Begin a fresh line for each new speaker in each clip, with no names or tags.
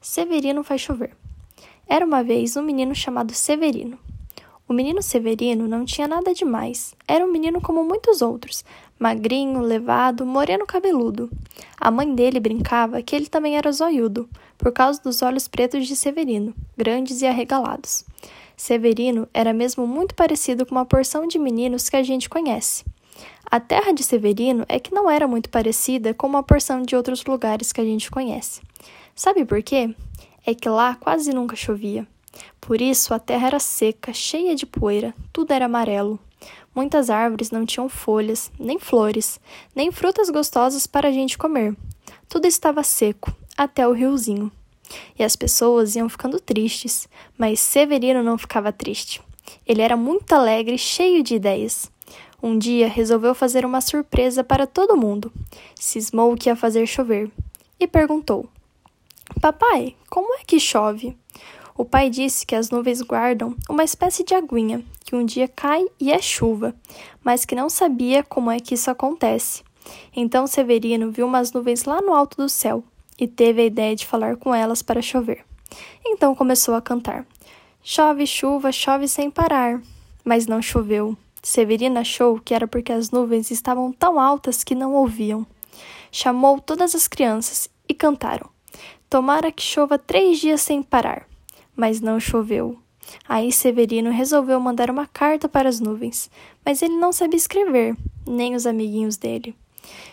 Severino faz chover. Era uma vez um menino chamado Severino. O menino Severino não tinha nada demais. Era um menino como muitos outros, magrinho, levado, moreno cabeludo. A mãe dele brincava que ele também era zoiudo, por causa dos olhos pretos de Severino, grandes e arregalados. Severino era mesmo muito parecido com uma porção de meninos que a gente conhece. A terra de Severino é que não era muito parecida com uma porção de outros lugares que a gente conhece. Sabe por quê? É que lá quase nunca chovia. Por isso a terra era seca, cheia de poeira, tudo era amarelo. Muitas árvores não tinham folhas, nem flores, nem frutas gostosas para a gente comer. Tudo estava seco, até o riozinho. E as pessoas iam ficando tristes, mas Severino não ficava triste. Ele era muito alegre cheio de ideias. Um dia resolveu fazer uma surpresa para todo mundo. Cismou que ia fazer chover e perguntou: Papai, como é que chove? O pai disse que as nuvens guardam uma espécie de aguinha que um dia cai e é chuva, mas que não sabia como é que isso acontece. Então Severino viu umas nuvens lá no alto do céu e teve a ideia de falar com elas para chover. Então começou a cantar: Chove, chuva, chove sem parar. Mas não choveu. Severino achou que era porque as nuvens estavam tão altas que não ouviam. Chamou todas as crianças e cantaram. Tomara que chova três dias sem parar. Mas não choveu. Aí Severino resolveu mandar uma carta para as nuvens, mas ele não sabia escrever, nem os amiguinhos dele.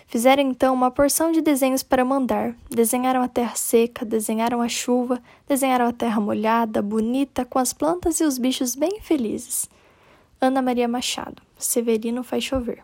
Fizeram então uma porção de desenhos para mandar. Desenharam a terra seca, desenharam a chuva, desenharam a terra molhada, bonita, com as plantas e os bichos bem felizes. Ana Maria Machado. Severino faz chover.